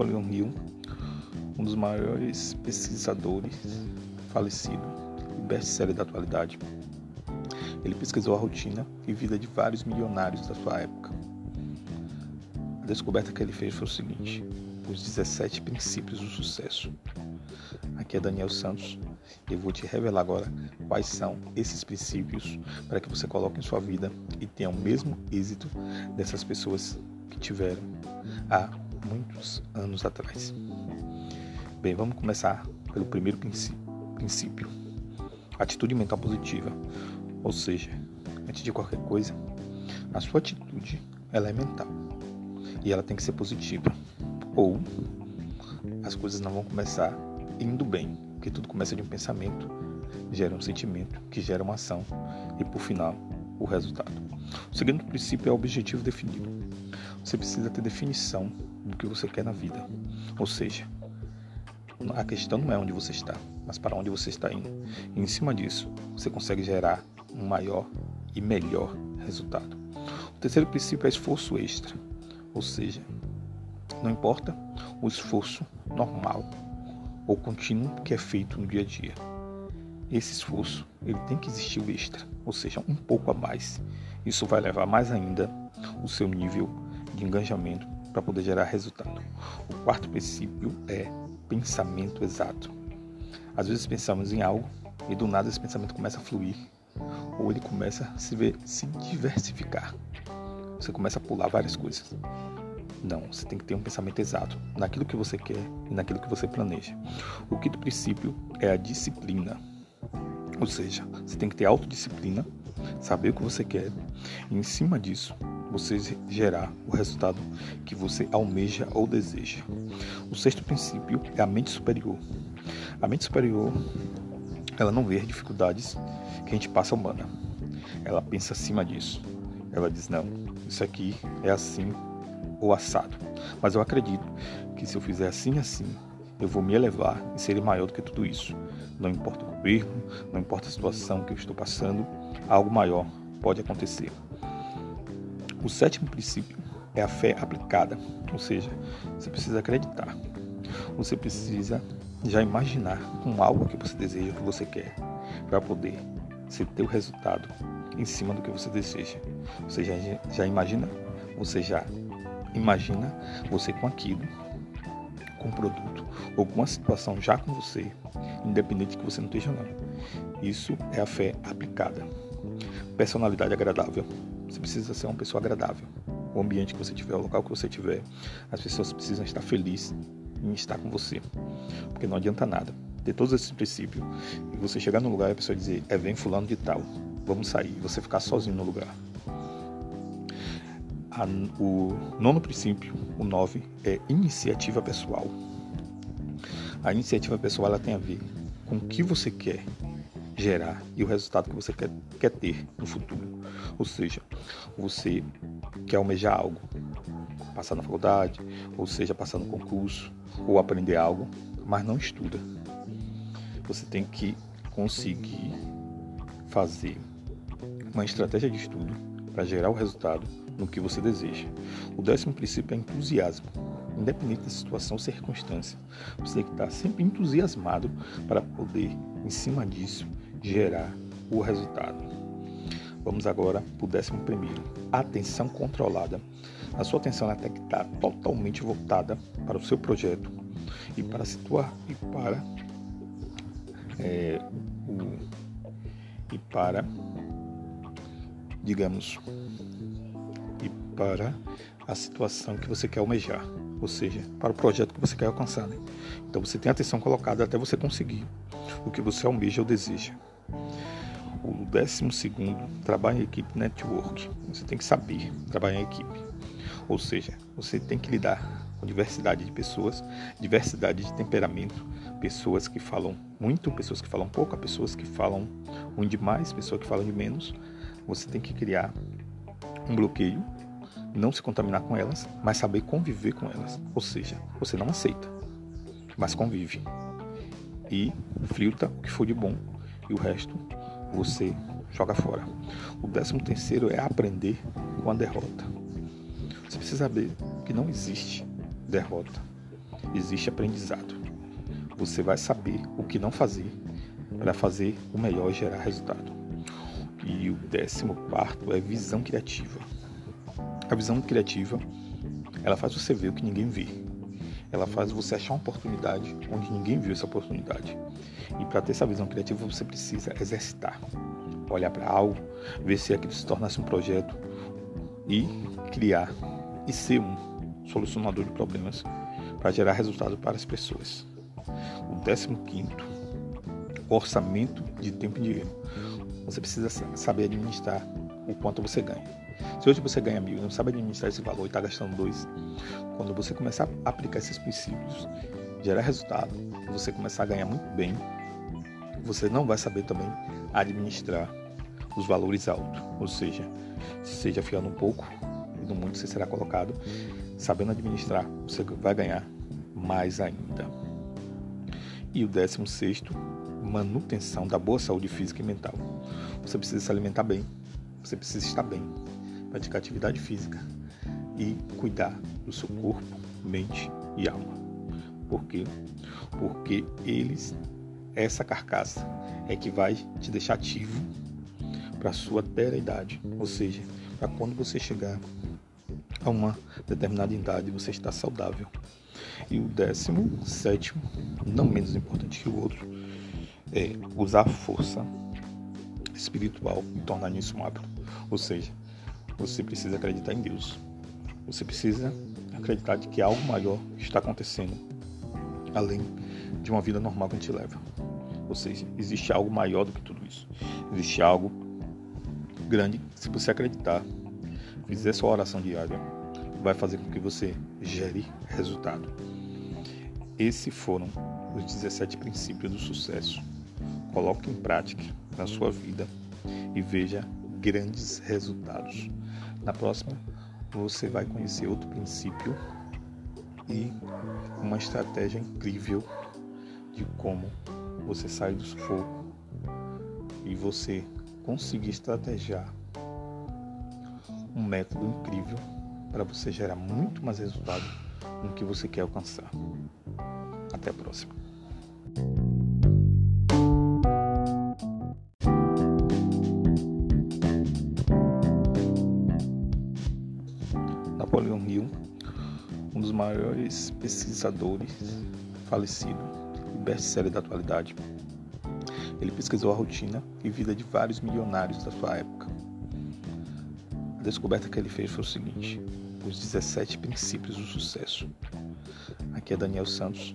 Napoleon Hill, um dos maiores pesquisadores falecido e best-seller da atualidade. Ele pesquisou a rotina e vida de vários milionários da sua época. A descoberta que ele fez foi o seguinte: os 17 princípios do sucesso. Aqui é Daniel Santos e eu vou te revelar agora quais são esses princípios para que você coloque em sua vida e tenha o mesmo êxito dessas pessoas que tiveram há muitos anos atrás. Bem, vamos começar pelo primeiro princípio: atitude mental positiva. Ou seja, antes de qualquer coisa, a sua atitude ela é mental e ela tem que ser positiva. Ou as coisas não vão começar indo bem, porque tudo começa de um pensamento, gera um sentimento, que gera uma ação e por final o resultado. O segundo princípio é o objetivo definido. Você precisa ter definição do que você quer na vida. Ou seja, a questão não é onde você está, mas para onde você está indo. E em cima disso, você consegue gerar um maior e melhor resultado. O terceiro princípio é esforço extra, ou seja, não importa o esforço normal ou contínuo que é feito no dia a dia. Esse esforço ele tem que existir o extra, ou seja, um pouco a mais. Isso vai levar mais ainda o seu nível de engajamento para poder gerar resultado. O quarto princípio é pensamento exato. Às vezes pensamos em algo e do nada esse pensamento começa a fluir ou ele começa a se, ver, se diversificar. Você começa a pular várias coisas. Não, você tem que ter um pensamento exato naquilo que você quer e naquilo que você planeja. O quinto princípio é a disciplina. Ou seja, você tem que ter autodisciplina, saber o que você quer e em cima disso você gerar o resultado que você almeja ou deseja. O sexto princípio é a mente superior. A mente superior, ela não vê as dificuldades que a gente passa humana. Ela pensa acima disso. Ela diz: não, isso aqui é assim ou assado. Mas eu acredito que se eu fizer assim assim, eu vou me elevar e serei maior do que tudo isso. Não importa o governo, não importa a situação que eu estou passando, algo maior pode acontecer. O sétimo princípio é a fé aplicada, ou seja, você precisa acreditar. Você precisa já imaginar com algo que você deseja, que você quer, para poder você ter o resultado em cima do que você deseja. Você já, já imagina, você já imagina você com aquilo, com um produto ou com uma situação já com você, independente que você não esteja não. Isso é a fé aplicada. Personalidade agradável. Você precisa ser uma pessoa agradável. O ambiente que você tiver, o local que você tiver, as pessoas precisam estar felizes em estar com você. Porque não adianta nada ter todos esses princípios e você chegar no lugar e a pessoa dizer, é vem fulano de tal, vamos sair, e você ficar sozinho no lugar. A, o nono princípio, o nove, é iniciativa pessoal. A iniciativa pessoal ela tem a ver com o que você quer gerar e o resultado que você quer, quer ter no futuro. Ou seja, você quer almejar algo, passar na faculdade, ou seja, passar no concurso, ou aprender algo, mas não estuda. Você tem que conseguir fazer uma estratégia de estudo para gerar o resultado no que você deseja. O décimo princípio é entusiasmo. Independente da situação ou circunstância, você tem que estar sempre entusiasmado para poder, em cima disso, gerar o resultado. Vamos agora para o décimo primeiro. Atenção controlada. A sua atenção tem que estar totalmente voltada para o seu projeto e para situar e para é, o, e para digamos e para a situação que você quer almejar, ou seja, para o projeto que você quer alcançar. Né? Então você tem a atenção colocada até você conseguir o que você almeja ou deseja. O décimo segundo, trabalho em equipe network. Você tem que saber trabalhar em equipe. Ou seja, você tem que lidar com diversidade de pessoas, diversidade de temperamento, pessoas que falam muito, pessoas que falam pouco, pessoas que falam um demais, pessoas que falam de menos. Você tem que criar um bloqueio, não se contaminar com elas, mas saber conviver com elas. Ou seja, você não aceita, mas convive. E filtra o que for de bom e o resto você joga fora. O décimo terceiro é aprender com a derrota. Você precisa saber que não existe derrota. existe aprendizado. Você vai saber o que não fazer para fazer o melhor e gerar resultado. E o décimo quarto é visão criativa. A visão criativa, ela faz você ver o que ninguém vê. Ela faz você achar uma oportunidade onde ninguém viu essa oportunidade. E para ter essa visão criativa, você precisa exercitar. Olhar para algo, ver se aquilo se tornasse um projeto e criar e ser um solucionador de problemas para gerar resultado para as pessoas. O décimo quinto, orçamento de tempo e dinheiro. Você precisa saber administrar o quanto você ganha. Se hoje você ganha mil e não sabe administrar esse valor e está gastando dois, quando você começar a aplicar esses princípios, gerar resultado, você começar a ganhar muito bem, você não vai saber também administrar os valores altos. Ou seja, seja fiando um pouco e no mundo você será colocado, sabendo administrar, você vai ganhar mais ainda. E o décimo sexto, manutenção da boa saúde física e mental. Você precisa se alimentar bem, você precisa estar bem, praticar atividade física e cuidar do seu corpo, mente e alma. Por quê? Porque eles, essa carcaça, é que vai te deixar ativo para a sua terra idade, ou seja, para quando você chegar a uma determinada idade você está saudável. E o décimo, sétimo, não menos importante que o outro, é usar a força espiritual e tornar isso um hábito. Ou seja, você precisa acreditar em Deus. Você precisa acreditar de que algo maior está acontecendo além de uma vida normal que a gente leva. Ou seja, existe algo maior do que tudo isso. Existe algo grande se você acreditar. Fizer sua oração diária, vai fazer com que você gere resultado. Esses foram os 17 princípios do sucesso. Coloque em prática na sua vida e veja grandes resultados. Na próxima, você vai conhecer outro princípio e uma estratégia incrível de como você sair do sufoco e você conseguir estrategiar um método incrível para você gerar muito mais resultado no que você quer alcançar. Até a próxima. Dos maiores pesquisadores falecido e best-seller da atualidade. Ele pesquisou a rotina e vida de vários milionários da sua época. A descoberta que ele fez foi o seguinte: os 17 princípios do sucesso. Aqui é Daniel Santos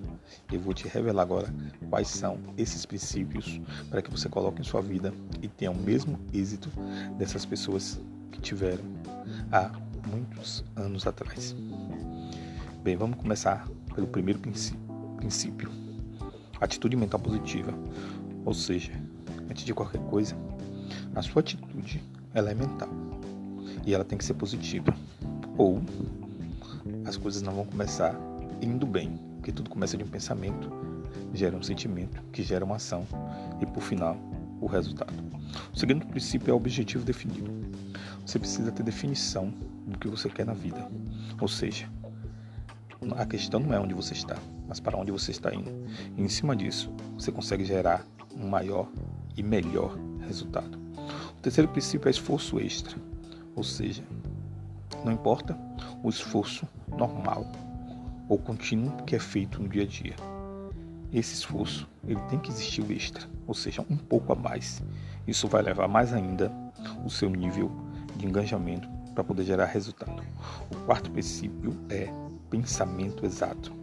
e eu vou te revelar agora quais são esses princípios para que você coloque em sua vida e tenha o mesmo êxito dessas pessoas que tiveram há muitos anos atrás. Bem, vamos começar pelo primeiro princípio: atitude mental positiva. Ou seja, antes de qualquer coisa, a sua atitude ela é mental e ela tem que ser positiva. Ou as coisas não vão começar indo bem, porque tudo começa de um pensamento, gera um sentimento, que gera uma ação e por final o resultado. O segundo princípio é o objetivo definido. Você precisa ter definição do que você quer na vida. Ou seja, a questão não é onde você está, mas para onde você está indo. E em cima disso, você consegue gerar um maior e melhor resultado. O terceiro princípio é esforço extra, ou seja, não importa o esforço normal ou contínuo que é feito no dia a dia. Esse esforço ele tem que existir o extra, ou seja, um pouco a mais. Isso vai levar mais ainda o seu nível de engajamento para poder gerar resultado. O quarto princípio é pensamento exato.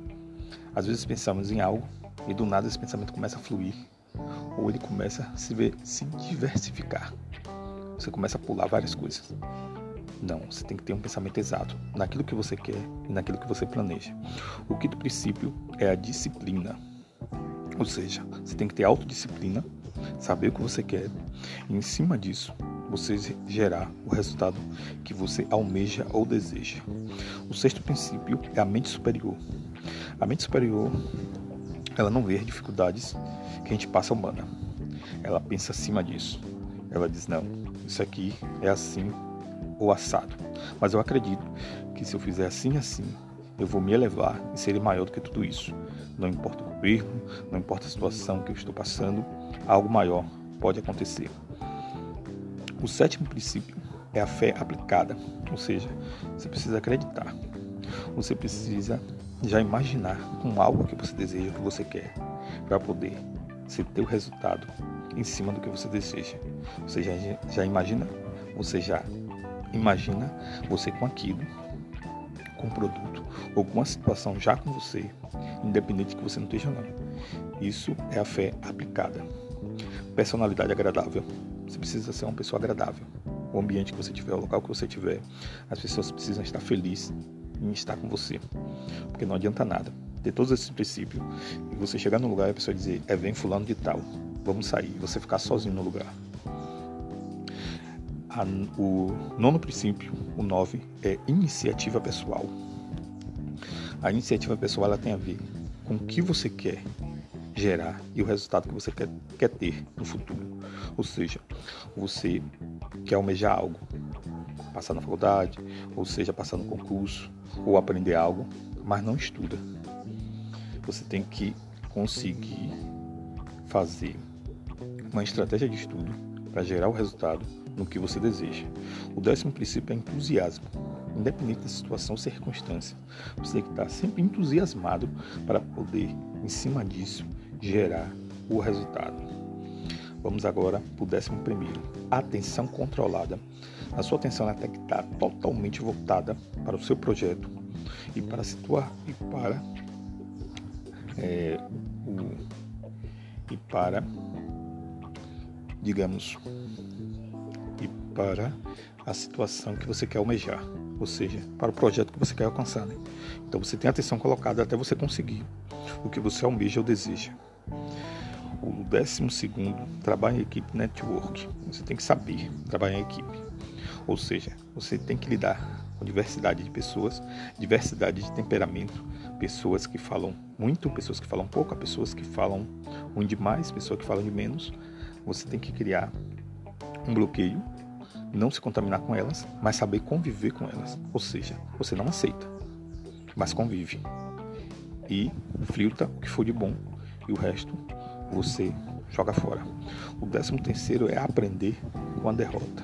Às vezes pensamos em algo e do nada esse pensamento começa a fluir ou ele começa a se, ver, se diversificar. Você começa a pular várias coisas. Não, você tem que ter um pensamento exato naquilo que você quer e naquilo que você planeja. O quinto princípio é a disciplina. Ou seja, você tem que ter autodisciplina, saber o que você quer e em cima disso você gerar o resultado que você almeja ou deseja. O sexto princípio é a mente superior. A mente superior, ela não vê as dificuldades que a gente passa humana. Ela pensa acima disso. Ela diz: não, isso aqui é assim ou assado. Mas eu acredito que se eu fizer assim assim eu vou me elevar e serei maior do que tudo isso. Não importa o erro, não importa a situação que eu estou passando, algo maior pode acontecer. O sétimo princípio é a fé aplicada, ou seja, você precisa acreditar. Você precisa já imaginar com algo que você deseja, que você quer, para poder ser ter o resultado em cima do que você deseja. Você já, já imagina? Você já imagina você com aquilo, com o produto ou com a situação já com você, independente que você não esteja não. Isso é a fé aplicada. Personalidade agradável. Você precisa ser uma pessoa agradável. O ambiente que você tiver, o local que você tiver, as pessoas precisam estar felizes em estar com você. Porque não adianta nada ter todos esses princípios e você chegar no lugar e a pessoa dizer, é vem fulano de tal, vamos sair, você ficar sozinho no lugar. A, o nono princípio, o nove, é iniciativa pessoal. A iniciativa pessoal ela tem a ver com o que você quer gerar e o resultado que você quer, quer ter no futuro. Ou seja, você quer almejar algo, passar na faculdade, ou seja, passar no concurso, ou aprender algo, mas não estuda. Você tem que conseguir fazer uma estratégia de estudo para gerar o resultado no que você deseja. O décimo princípio é entusiasmo. Independente da situação ou circunstância, você tem que estar sempre entusiasmado para poder, em cima disso, gerar o resultado. Vamos agora para o décimo primeiro. Atenção controlada. A sua atenção tem que estar totalmente voltada para o seu projeto e para situar e para é, o, e para digamos e para a situação que você quer almejar, ou seja, para o projeto que você quer alcançar. Né? Então você tem atenção colocada até você conseguir o que você almeja ou deseja. O décimo segundo, trabalho em equipe network. Você tem que saber trabalhar em equipe. Ou seja, você tem que lidar com diversidade de pessoas, diversidade de temperamento, pessoas que falam muito, pessoas que falam pouco, pessoas que falam muito demais, pessoas que falam de menos. Você tem que criar um bloqueio, não se contaminar com elas, mas saber conviver com elas. Ou seja, você não aceita, mas convive. E filtra o que for de bom e o resto você joga fora. O décimo terceiro é aprender com a derrota.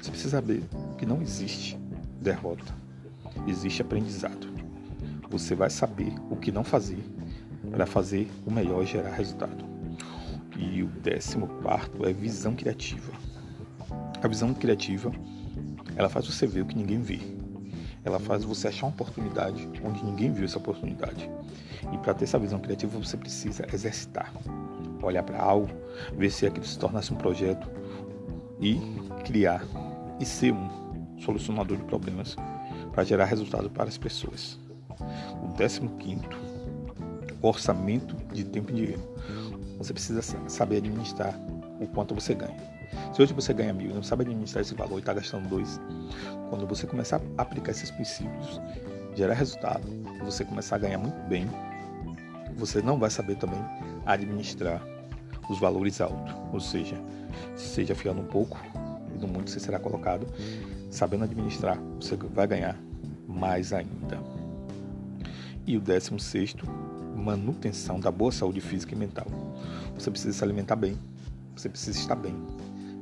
Você precisa saber que não existe derrota, existe aprendizado. Você vai saber o que não fazer para fazer o melhor e gerar resultado. E o décimo quarto é visão criativa. A visão criativa, ela faz você ver o que ninguém vê. Ela faz você achar uma oportunidade onde ninguém viu essa oportunidade. E para ter essa visão criativa, você precisa exercitar. Olhar para algo, ver se aquilo se tornasse um projeto e criar e ser um solucionador de problemas para gerar resultado para as pessoas. O décimo quinto, orçamento de tempo e dinheiro. Você precisa saber administrar o quanto você ganha. Se hoje você ganha mil não sabe administrar esse valor e está gastando dois, quando você começar a aplicar esses princípios, gerar resultado, você começar a ganhar muito bem, você não vai saber também administrar os valores altos. Ou seja, seja fiando um pouco e no muito você será colocado, sabendo administrar, você vai ganhar mais ainda. E o décimo sexto, manutenção da boa saúde física e mental. Você precisa se alimentar bem, você precisa estar bem,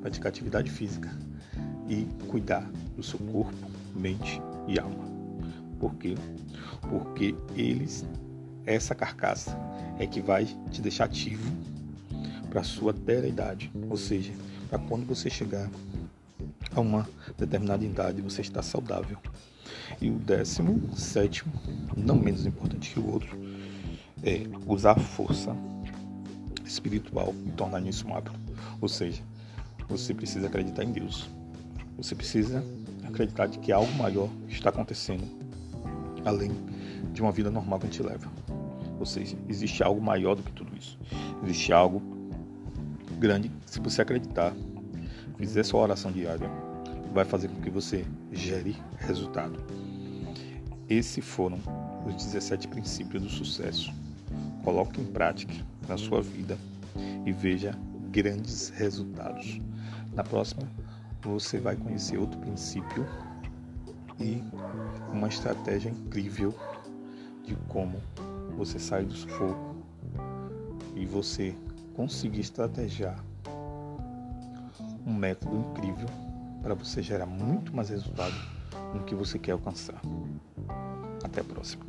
praticar atividade física e cuidar do seu corpo, mente e alma. Por quê? Porque eles, essa carcaça, é que vai te deixar ativo para a sua terra idade, ou seja, para quando você chegar a uma determinada idade você está saudável. E o décimo, sétimo, não menos importante que o outro, é usar a força espiritual e tornar isso um hábito. Ou seja, você precisa acreditar em Deus. Você precisa acreditar de que algo maior está acontecendo além de uma vida normal que a gente leva. Ou seja, existe algo maior do que tudo isso. Existe algo grande. Se você acreditar, fizer sua oração diária, vai fazer com que você gere resultado. Esses foram os 17 princípios do sucesso. Coloque em prática na sua vida e veja grandes resultados. Na próxima, você vai conhecer outro princípio e uma estratégia incrível de como você sair do sufoco e você conseguir estrategiar um método incrível para você gerar muito mais resultado no que você quer alcançar. Até a próxima.